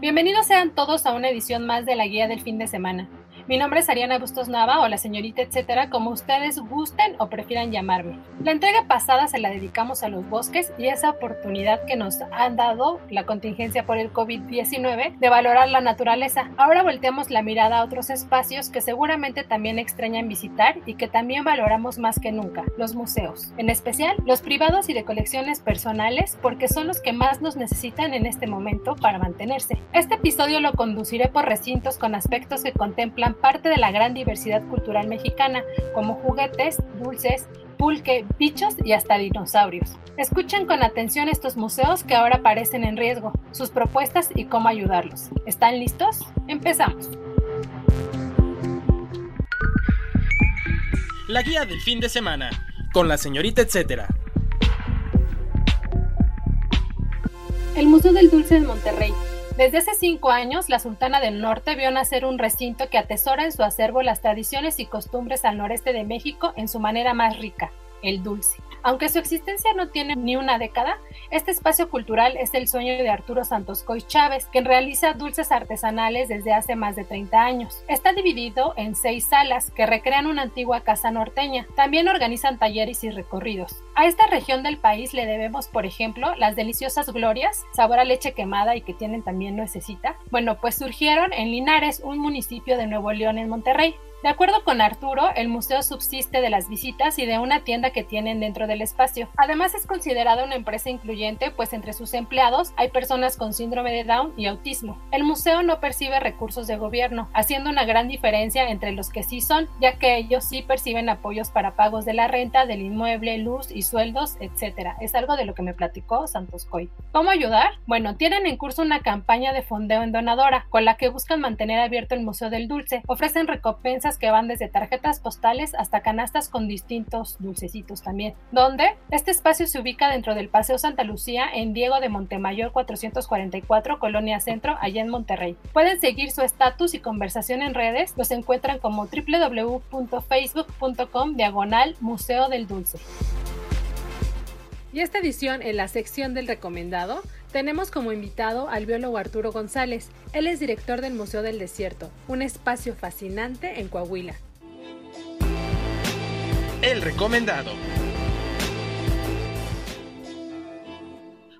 Bienvenidos sean todos a una edición más de la guía del fin de semana. Mi nombre es Ariana Bustos Nava o la señorita etcétera, como ustedes gusten o prefieran llamarme. La entrega pasada se la dedicamos a los bosques y esa oportunidad que nos han dado la contingencia por el COVID-19 de valorar la naturaleza. Ahora volteamos la mirada a otros espacios que seguramente también extrañan visitar y que también valoramos más que nunca, los museos. En especial, los privados y de colecciones personales porque son los que más nos necesitan en este momento para mantenerse. Este episodio lo conduciré por recintos con aspectos que contemplan parte de la gran diversidad cultural mexicana, como juguetes, dulces, pulque, bichos y hasta dinosaurios. Escuchen con atención estos museos que ahora parecen en riesgo, sus propuestas y cómo ayudarlos. ¿Están listos? Empezamos. La guía del fin de semana, con la señorita etcétera. El Museo del Dulce de Monterrey desde hace cinco años, la Sultana del Norte vio nacer un recinto que atesora en su acervo las tradiciones y costumbres al noreste de México en su manera más rica, el dulce. Aunque su existencia no tiene ni una década, este espacio cultural es el sueño de Arturo Santos Coy Chávez, quien realiza dulces artesanales desde hace más de 30 años. Está dividido en seis salas que recrean una antigua casa norteña. También organizan talleres y recorridos. A esta región del país le debemos, por ejemplo, las deliciosas glorias, sabor a leche quemada y que tienen también nuececita. Bueno, pues surgieron en Linares, un municipio de Nuevo León en Monterrey. De acuerdo con Arturo, el museo subsiste de las visitas y de una tienda que tienen dentro del espacio. Además es considerada una empresa incluyente, pues entre sus empleados hay personas con síndrome de Down y autismo. El museo no percibe recursos de gobierno, haciendo una gran diferencia entre los que sí son, ya que ellos sí perciben apoyos para pagos de la renta, del inmueble, luz y sueldos, etc. Es algo de lo que me platicó Santos Coy. ¿Cómo ayudar? Bueno, tienen en curso una campaña de fondeo en donadora, con la que buscan mantener abierto el Museo del Dulce. Ofrecen recompensas que van desde tarjetas postales hasta canastas con distintos dulcecitos también. Donde este espacio se ubica dentro del Paseo Santa Lucía en Diego de Montemayor 444, Colonia Centro, allá en Monterrey. Pueden seguir su estatus y conversación en redes, los encuentran como www.facebook.com diagonal Museo del Dulce. Y esta edición en la sección del recomendado tenemos como invitado al biólogo Arturo González. Él es director del Museo del Desierto, un espacio fascinante en Coahuila. El recomendado.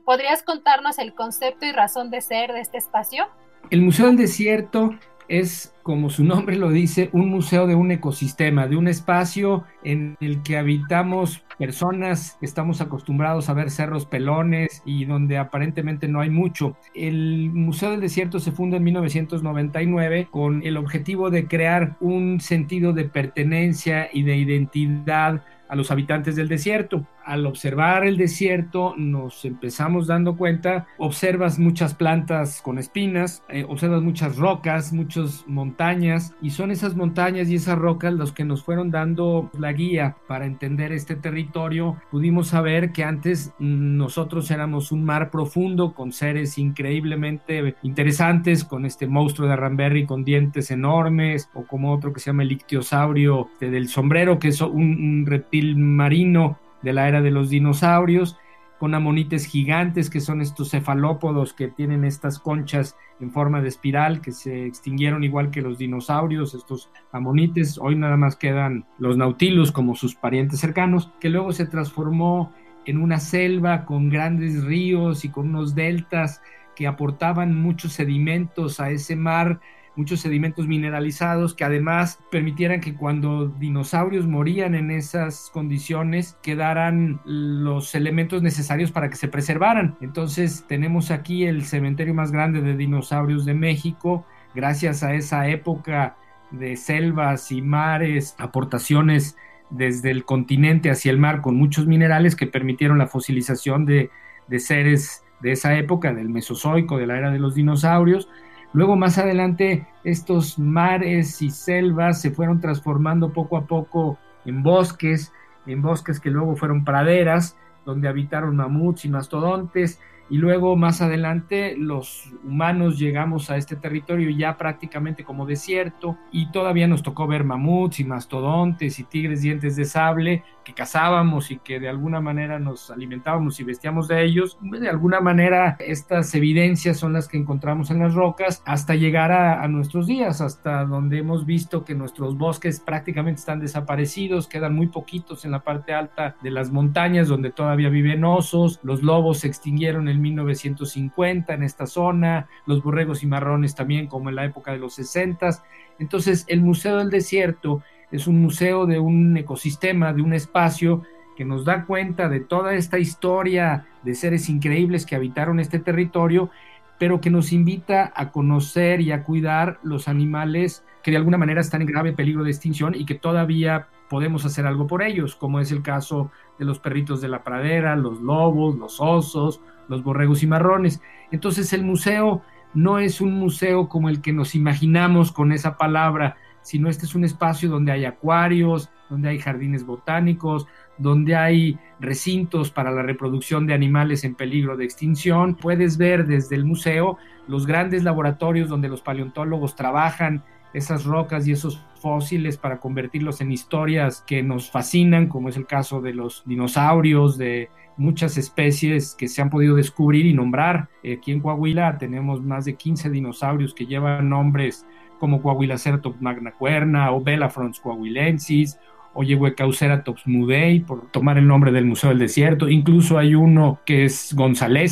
¿Podrías contarnos el concepto y razón de ser de este espacio? El Museo del Desierto es, como su nombre lo dice, un museo de un ecosistema, de un espacio en el que habitamos personas estamos acostumbrados a ver cerros pelones y donde aparentemente no hay mucho. El Museo del Desierto se funda en 1999 con el objetivo de crear un sentido de pertenencia y de identidad a los habitantes del desierto. Al observar el desierto nos empezamos dando cuenta, observas muchas plantas con espinas, eh, observas muchas rocas, muchas montañas y son esas montañas y esas rocas los que nos fueron dando la guía para entender este territorio. Pudimos saber que antes nosotros éramos un mar profundo con seres increíblemente interesantes, con este monstruo de Ramberry con dientes enormes o como otro que se llama el ictiosaurio del sombrero que es un, un reptil marino de la era de los dinosaurios, con amonites gigantes, que son estos cefalópodos que tienen estas conchas en forma de espiral, que se extinguieron igual que los dinosaurios, estos amonites. Hoy nada más quedan los nautilus como sus parientes cercanos, que luego se transformó en una selva con grandes ríos y con unos deltas que aportaban muchos sedimentos a ese mar muchos sedimentos mineralizados que además permitieran que cuando dinosaurios morían en esas condiciones quedaran los elementos necesarios para que se preservaran. Entonces tenemos aquí el cementerio más grande de dinosaurios de México, gracias a esa época de selvas y mares, aportaciones desde el continente hacia el mar con muchos minerales que permitieron la fosilización de, de seres de esa época, del Mesozoico, de la era de los dinosaurios. Luego más adelante estos mares y selvas se fueron transformando poco a poco en bosques, en bosques que luego fueron praderas, donde habitaron mamuts y mastodontes, y luego más adelante los humanos llegamos a este territorio ya prácticamente como desierto y todavía nos tocó ver mamuts y mastodontes y tigres dientes de sable que cazábamos y que de alguna manera nos alimentábamos y vestíamos de ellos. De alguna manera estas evidencias son las que encontramos en las rocas hasta llegar a, a nuestros días, hasta donde hemos visto que nuestros bosques prácticamente están desaparecidos, quedan muy poquitos en la parte alta de las montañas donde todavía viven osos, los lobos se extinguieron en 1950 en esta zona, los borregos y marrones también como en la época de los 60. Entonces el Museo del Desierto es un museo de un ecosistema, de un espacio que nos da cuenta de toda esta historia de seres increíbles que habitaron este territorio, pero que nos invita a conocer y a cuidar los animales que de alguna manera están en grave peligro de extinción y que todavía podemos hacer algo por ellos, como es el caso de los perritos de la pradera, los lobos, los osos, los borregos y marrones. Entonces el museo no es un museo como el que nos imaginamos con esa palabra, sino este es un espacio donde hay acuarios, donde hay jardines botánicos, donde hay recintos para la reproducción de animales en peligro de extinción. Puedes ver desde el museo los grandes laboratorios donde los paleontólogos trabajan esas rocas y esos fósiles para convertirlos en historias que nos fascinan, como es el caso de los dinosaurios, de muchas especies que se han podido descubrir y nombrar. Aquí en Coahuila tenemos más de 15 dinosaurios que llevan nombres como Coahuilaceratops magnacuerna o Belafrons coahuilensis o Yehuecauceratops mudei, por tomar el nombre del Museo del Desierto. Incluso hay uno que es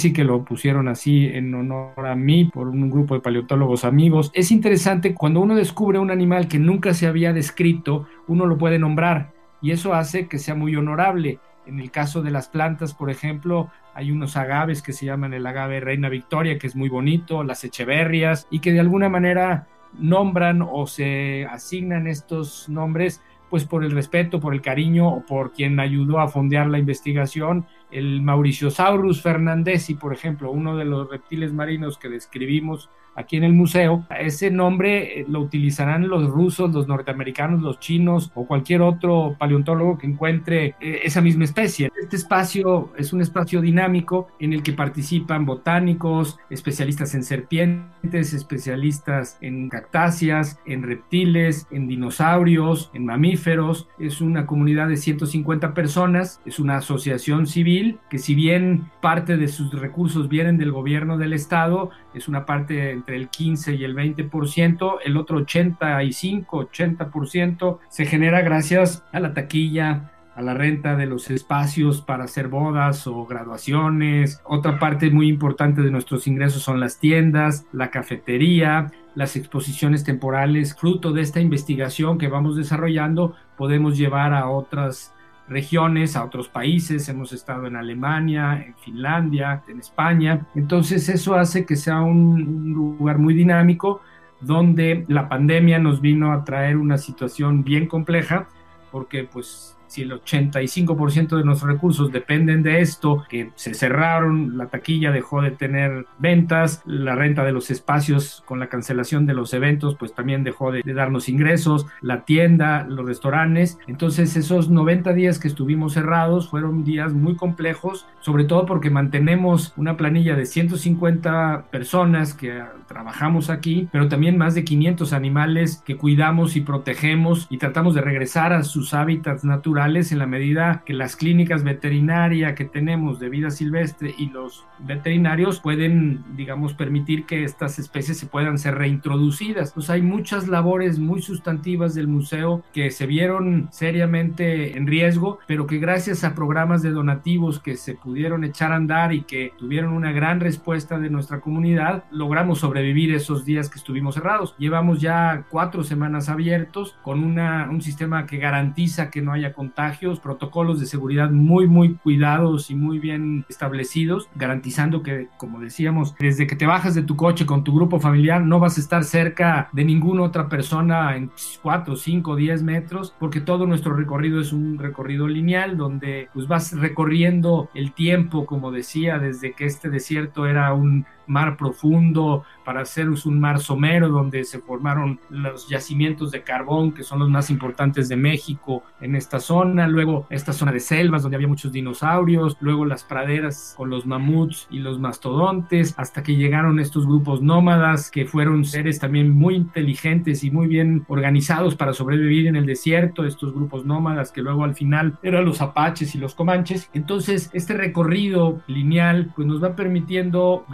y que lo pusieron así en honor a mí por un grupo de paleontólogos amigos. Es interesante cuando uno descubre un animal que nunca se había descrito, uno lo puede nombrar y eso hace que sea muy honorable. En el caso de las plantas, por ejemplo, hay unos agaves que se llaman el agave Reina Victoria, que es muy bonito, las echeverrias, y que de alguna manera nombran o se asignan estos nombres pues por el respeto, por el cariño o por quien ayudó a fondear la investigación el Mauriciosaurus fernandesi, por ejemplo, uno de los reptiles marinos que describimos aquí en el museo, ese nombre eh, lo utilizarán los rusos, los norteamericanos, los chinos o cualquier otro paleontólogo que encuentre eh, esa misma especie. Este espacio es un espacio dinámico en el que participan botánicos, especialistas en serpientes, especialistas en cactáceas, en reptiles, en dinosaurios, en mamíferos. Es una comunidad de 150 personas, es una asociación civil que si bien parte de sus recursos vienen del gobierno del estado, es una parte entre el 15 y el 20%, el otro 85, 80% se genera gracias a la taquilla, a la renta de los espacios para hacer bodas o graduaciones. Otra parte muy importante de nuestros ingresos son las tiendas, la cafetería, las exposiciones temporales. Fruto de esta investigación que vamos desarrollando, podemos llevar a otras regiones, a otros países, hemos estado en Alemania, en Finlandia, en España, entonces eso hace que sea un, lugar muy dinámico donde la pandemia nos vino a traer una situación bien compleja porque pues si el 85% de nuestros recursos dependen de esto, que se cerraron, la taquilla dejó de tener ventas, la renta de los espacios con la cancelación de los eventos, pues también dejó de, darnos ingresos, la tienda, los restaurantes. Entonces esos 90 días que estuvimos cerrados fueron días muy complejos, sobre todo porque mantenemos una planilla de 150 personas que trabajamos aquí, pero también más de 500 animales que cuidamos y protegemos y tratamos de regresar a sus hábitats naturales en la medida que las clínicas veterinarias que tenemos de vida silvestre y los veterinarios pueden, digamos, permitir que estas especies se puedan ser reintroducidas. Pues hay muchas labores muy sustantivas del museo que se vieron seriamente en riesgo, pero que gracias a programas de donativos que se pudieron echar a andar y que tuvieron una gran respuesta de nuestra comunidad, logramos sobrevivir esos días que estuvimos cerrados. Llevamos ya cuatro semanas abiertos con una, un sistema que garantiza que no haya contagios, protocolos de seguridad muy, muy cuidados y muy bien establecidos, garantizando que, como decíamos, desde que te bajas de tu coche con tu grupo familiar, no vas a estar cerca de ninguna otra persona en 4, 5, 10 metros, porque todo nuestro recorrido es un recorrido lineal donde pues vas recorriendo el tiempo, como decía, desde que este desierto era un mar profundo, para hacer un mar somero donde se formaron los yacimientos de carbón que son los más importantes de México en esta zona, luego esta zona de selvas donde había muchos dinosaurios, luego las praderas con los mamuts y los mastodontes, hasta que llegaron estos grupos nómadas que fueron seres también muy inteligentes y muy bien organizados para sobrevivir en el desierto, estos grupos nómadas que luego al final eran los apaches y los comanches. Entonces, este recorrido lineal pues nos va permitiendo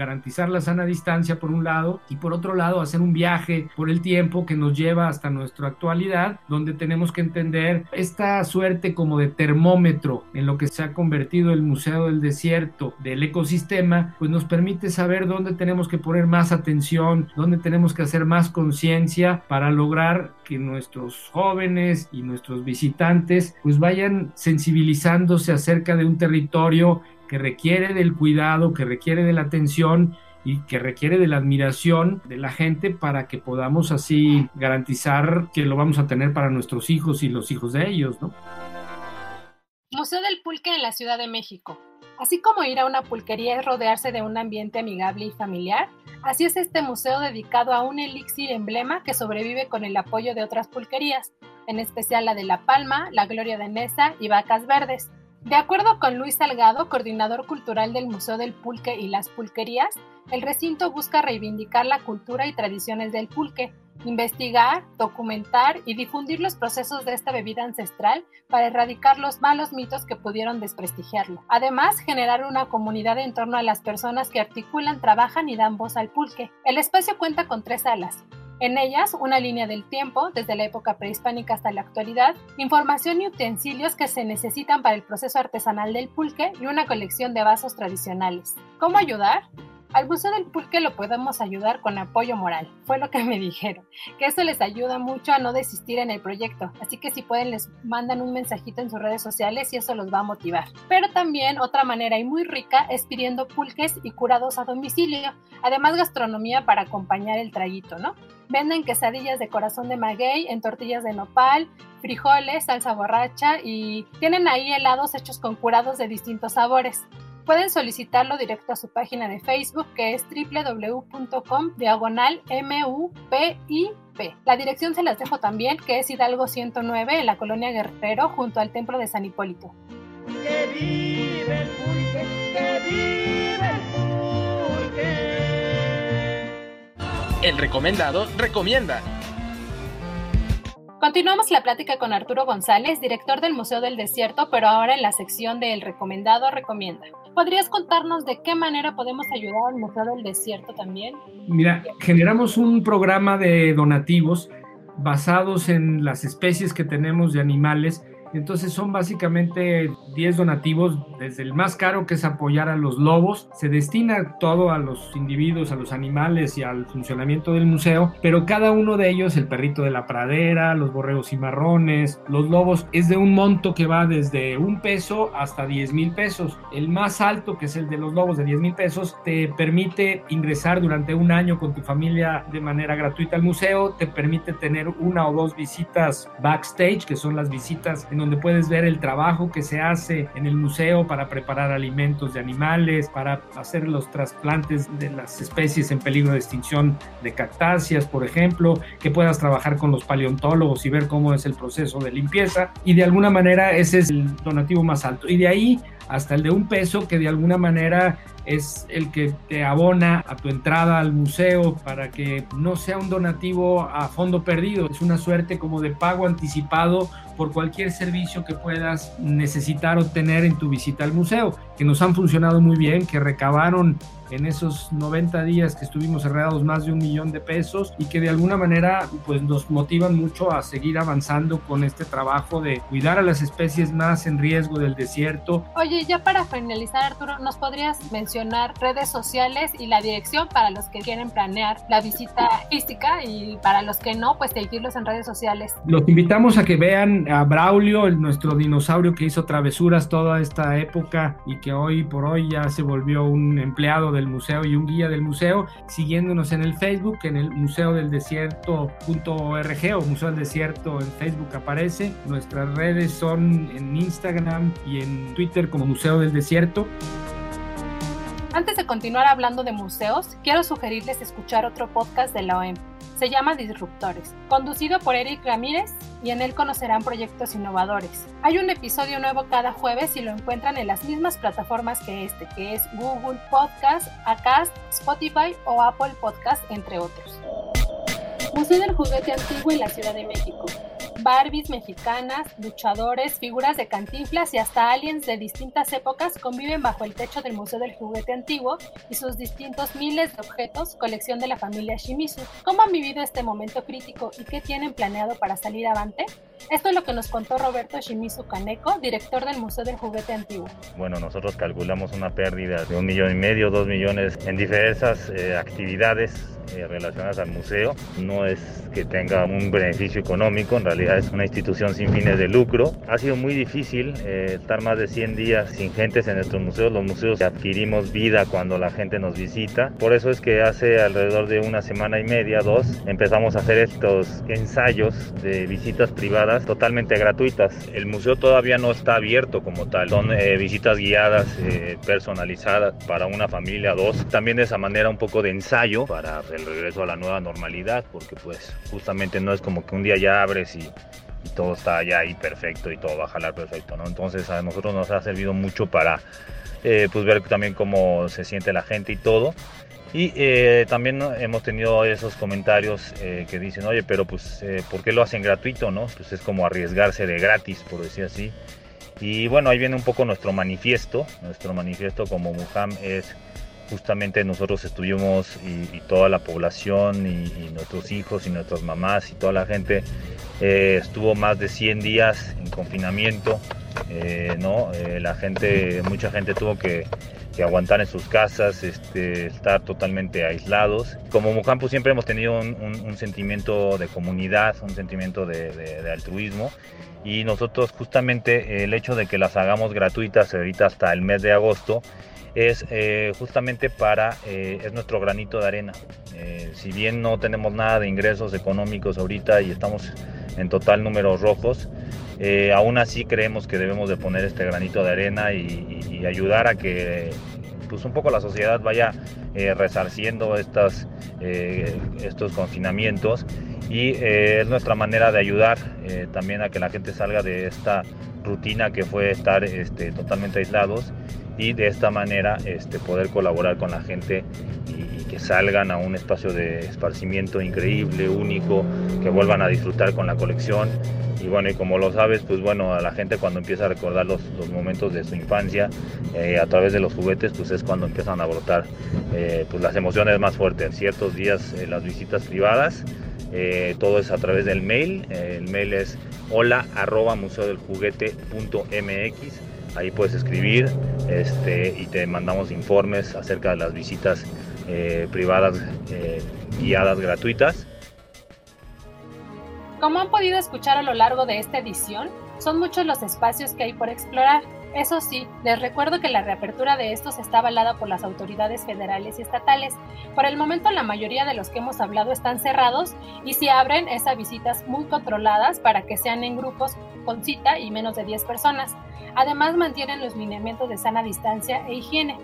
la sana distancia por un lado y por otro lado hacer un viaje por el tiempo que nos lleva hasta nuestra actualidad, donde tenemos que entender esta suerte como de termómetro en lo que se ha convertido el Museo del Desierto del ecosistema, pues nos permite saber dónde tenemos que poner más atención, dónde tenemos que hacer más conciencia para lograr que nuestros jóvenes y nuestros visitantes pues vayan sensibilizándose acerca de un territorio que requiere del cuidado, que requiere de la atención y que requiere de la admiración de la gente para que podamos así garantizar que lo vamos a tener para nuestros hijos y los hijos de ellos, ¿no? Museo del Pulque en la Ciudad de México. Así como ir a una pulquería es rodearse de un ambiente amigable y familiar, así es este museo dedicado a un elixir emblema que sobrevive con el apoyo de otras pulquerías, en especial la de La Palma, La Gloria de Nesa y Vacas Verdes. De acuerdo con Luis Salgado, coordinador cultural del Museo del Pulque y las Pulquerías, el recinto busca reivindicar la cultura y tradiciones del pulque, investigar, documentar y difundir los procesos de esta bebida ancestral para erradicar los malos mitos que pudieron desprestigiarlo. Además, generar una comunidad en torno a las personas que articulan, trabajan y dan voz al pulque. El espacio cuenta con tres salas, en ellas, una línea del tiempo, desde la época prehispánica hasta la actualidad, información y utensilios que se necesitan para el proceso artesanal del pulque y una colección de vasos tradicionales. ¿Cómo ayudar? Al Museo del Pulque lo podemos ayudar con apoyo moral, fue lo que me dijeron, que eso les ayuda mucho a no desistir en el proyecto, así que si pueden les mandan un mensajito en sus redes sociales y eso los va a motivar. Pero también otra manera y muy rica es pidiendo pulques y curados a domicilio, además gastronomía para acompañar el traguito, ¿no? Venden quesadillas de corazón de maguey en tortillas de nopal, frijoles, salsa borracha y tienen ahí helados hechos con curados de distintos sabores. Pueden solicitarlo directo a su página de Facebook que es www.com diagonal MUPIP. La dirección se las dejo también que es Hidalgo 109 en la colonia Guerrero junto al templo de San Hipólito. ¡Que vive el vive el El recomendado recomienda. Continuamos la plática con Arturo González, director del Museo del Desierto, pero ahora en la sección del recomendado recomienda. ¿Podrías contarnos de qué manera podemos ayudar al Museo del Desierto también? Mira, generamos un programa de donativos basados en las especies que tenemos de animales entonces son básicamente 10 donativos, desde el más caro que es apoyar a los lobos, se destina todo a los individuos, a los animales y al funcionamiento del museo, pero cada uno de ellos, el perrito de la pradera, los borregos cimarrones, los lobos, es de un monto que va desde un peso hasta 10 mil pesos. El más alto, que es el de los lobos de 10 mil pesos, te permite ingresar durante un año con tu familia de manera gratuita al museo, te permite tener una o dos visitas backstage, que son las visitas en donde puedes ver el trabajo que se hace en el museo para preparar alimentos de animales, para hacer los trasplantes de las especies en peligro de extinción de cactáceas, por ejemplo, que puedas trabajar con los paleontólogos y ver cómo es el proceso de limpieza. Y de alguna manera ese es el donativo más alto. Y de ahí hasta el de un peso que de alguna manera es el que te abona a tu entrada al museo para que no sea un donativo a fondo perdido, es una suerte como de pago anticipado por cualquier servicio que puedas necesitar obtener en tu visita al museo, que nos han funcionado muy bien, que recabaron en esos 90 días que estuvimos cerrados más de un millón de pesos y que de alguna manera pues nos motivan mucho a seguir avanzando con este trabajo de cuidar a las especies más en riesgo del desierto. Oye, ya para finalizar Arturo, ¿nos podrías mencionar redes sociales y la dirección para los que quieren planear la visita física y para los que no, pues seguirlos en redes sociales? Los invitamos a que vean a Braulio, nuestro dinosaurio que hizo travesuras toda esta época y que hoy por hoy ya se volvió un empleado museo y un guía del museo, siguiéndonos en el Facebook, en el museo del desierto.org o Museo del Desierto en Facebook aparece. Nuestras redes son en Instagram y en Twitter como Museo del Desierto. Antes de continuar hablando de museos, quiero sugerirles escuchar otro podcast de la OEM. Se llama Disruptores, conducido por Eric Ramírez y en él conocerán proyectos innovadores. Hay un episodio nuevo cada jueves y lo encuentran en las mismas plataformas que este, que es Google Podcast, Acast, Spotify o Apple Podcast, entre otros. Museo del Juguete Antiguo en la Ciudad de México. Barbies mexicanas, luchadores, figuras de cantinflas y hasta aliens de distintas épocas conviven bajo el techo del Museo del Juguete Antiguo y sus distintos miles de objetos, colección de la familia Shimizu. ¿Cómo han vivido este momento crítico y qué tienen planeado para salir avante? Esto es lo que nos contó Roberto Shimizu Kaneko, director del Museo del Juguete Antiguo. Bueno, nosotros calculamos una pérdida de un millón y medio, dos millones en diversas eh, actividades eh, relacionadas al museo. No es que tenga un beneficio económico, en realidad es una institución sin fines de lucro. Ha sido muy difícil eh, estar más de 100 días sin gentes en nuestros museos. Los museos adquirimos vida cuando la gente nos visita. Por eso es que hace alrededor de una semana y media, dos, empezamos a hacer estos ensayos de visitas privadas totalmente gratuitas. El museo todavía no está abierto como tal. Son eh, visitas guiadas, eh, personalizadas para una familia, dos. También de esa manera un poco de ensayo para el regreso a la nueva normalidad, porque pues justamente no es como que un día ya abres y y todo está ya ahí perfecto y todo va a jalar perfecto, ¿no? Entonces a nosotros nos ha servido mucho para eh, pues ver también cómo se siente la gente y todo. Y eh, también hemos tenido esos comentarios eh, que dicen, oye, pero pues, ¿por qué lo hacen gratuito, no? Pues es como arriesgarse de gratis, por decir así. Y bueno, ahí viene un poco nuestro manifiesto. Nuestro manifiesto como Mujam es justamente nosotros estuvimos y, toda la población y, nuestros hijos y nuestras mamás y toda la gente eh, estuvo más de 100 días en confinamiento, eh, ¿no? Eh, la gente, mucha gente tuvo que, aguantar en sus casas, este, estar totalmente aislados. Como Mucampo siempre hemos tenido un, sentimiento de comunidad, un sentimiento de, de altruismo y nosotros justamente el hecho de que las hagamos gratuitas ahorita hasta el mes de agosto, es eh, justamente para, eh, es nuestro granito de arena. Eh, si bien no tenemos nada de ingresos económicos ahorita y estamos en total números rojos, aún así creemos que debemos de poner este granito de arena y, ayudar a que pues un poco la sociedad vaya resarciendo estas, estos confinamientos y es nuestra manera de ayudar también a que la gente salga de esta rutina que fue estar este, totalmente aislados y de esta manera este, poder colaborar con la gente y, que salgan a un espacio de esparcimiento increíble, único, que vuelvan a disfrutar con la colección. Y bueno, y como lo sabes, pues bueno, a la gente cuando empieza a recordar los, los momentos de su infancia eh, a través de los juguetes, pues es cuando empiezan a brotar eh, pues las emociones más fuertes. Ciertos días eh, las visitas privadas, todo es a través del mail. el mail es hola arroba museodeljuguete.mx Ahí puedes escribir este, y te mandamos informes acerca de las visitas eh, privadas eh, guiadas gratuitas. Como han podido escuchar a lo largo de esta edición, son muchos los espacios que hay por explorar. Eso sí, les recuerdo que la reapertura de estos está avalada por las autoridades federales y estatales. Por el momento la mayoría de los que hemos hablado están cerrados y si abren es a visitas muy controladas para que sean en grupos con cita y menos de 10 personas. Además mantienen los lineamientos de sana distancia e higiene.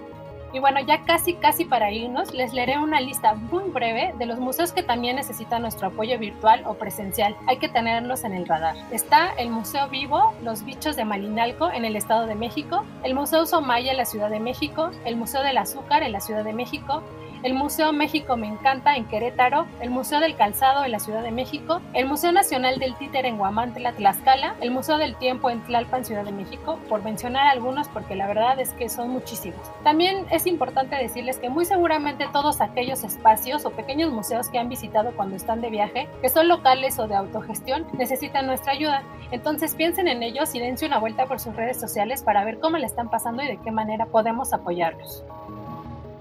Y bueno, ya casi casi para irnos, les leeré una lista muy breve de los museos que también necesitan nuestro apoyo virtual o presencial. Hay que tenerlos en el radar. Está el Museo Vivo, Los Bichos de Malinalco en el Estado de México, el Museo Somaya en la Ciudad de México, el Museo del Azúcar en la Ciudad de México, el Museo México Me Encanta en Querétaro, el Museo del Calzado en la Ciudad de México, el Museo Nacional del Títer en Guamantla, Tlaxcala, el Museo del Tiempo en Tlalpan, Ciudad de México, por mencionar algunos porque la verdad es que son muchísimos. También es importante decirles que muy seguramente todos aquellos espacios o pequeños museos que han visitado cuando están de viaje, que son locales o de autogestión, necesitan nuestra ayuda. Entonces piensen en ellos y dense una vuelta por sus redes sociales para ver cómo le están pasando y de qué manera podemos apoyarlos.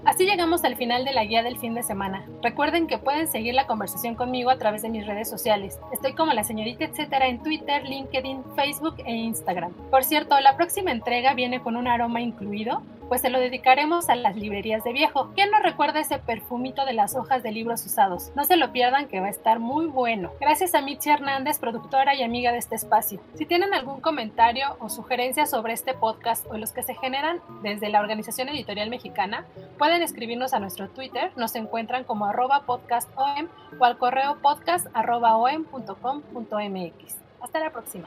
Así llegamos al final de la guía del fin de semana. Recuerden que pueden seguir la conversación conmigo a través de mis redes sociales. Estoy como la señorita etcétera en Twitter, LinkedIn, Facebook e Instagram. Por cierto, la próxima entrega viene con un aroma incluido, pues se lo dedicaremos a las librerías de viejo. ¿Quién no recuerda ese perfumito de las hojas de libros usados? No se lo pierdan que va a estar muy bueno. Gracias a Mitzi Hernández, productora y amiga de este espacio. Si tienen algún comentario o sugerencia sobre este podcast o los que se generan desde la Organización Editorial Mexicana, pueden escribirnos a nuestro Twitter, nos encuentran como arroba podcastom o al correo podcast arroba Hasta la próxima.